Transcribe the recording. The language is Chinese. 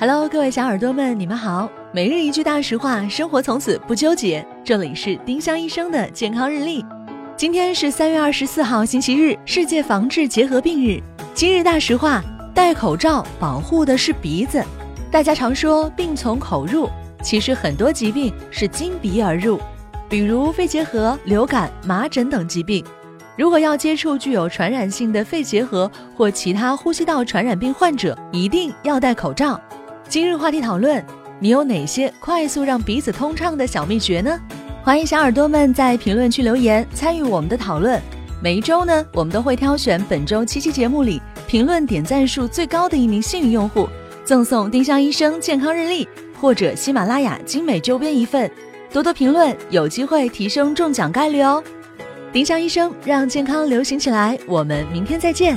Hello，各位小耳朵们，你们好。每日一句大实话，生活从此不纠结。这里是丁香医生的健康日历。今天是三月二十四号，星期日，世界防治结核病日。今日大实话：戴口罩保护的是鼻子。大家常说病从口入，其实很多疾病是经鼻而入，比如肺结核、流感、麻疹等疾病。如果要接触具有传染性的肺结核或其他呼吸道传染病患者，一定要戴口罩。今日话题讨论：你有哪些快速让鼻子通畅的小秘诀呢？欢迎小耳朵们在评论区留言参与我们的讨论。每一周呢，我们都会挑选本周七期节目里评论点赞数最高的一名幸运用户，赠送丁香医生健康日历或者喜马拉雅精美周边一份。多多评论，有机会提升中奖概率哦！丁香医生让健康流行起来，我们明天再见。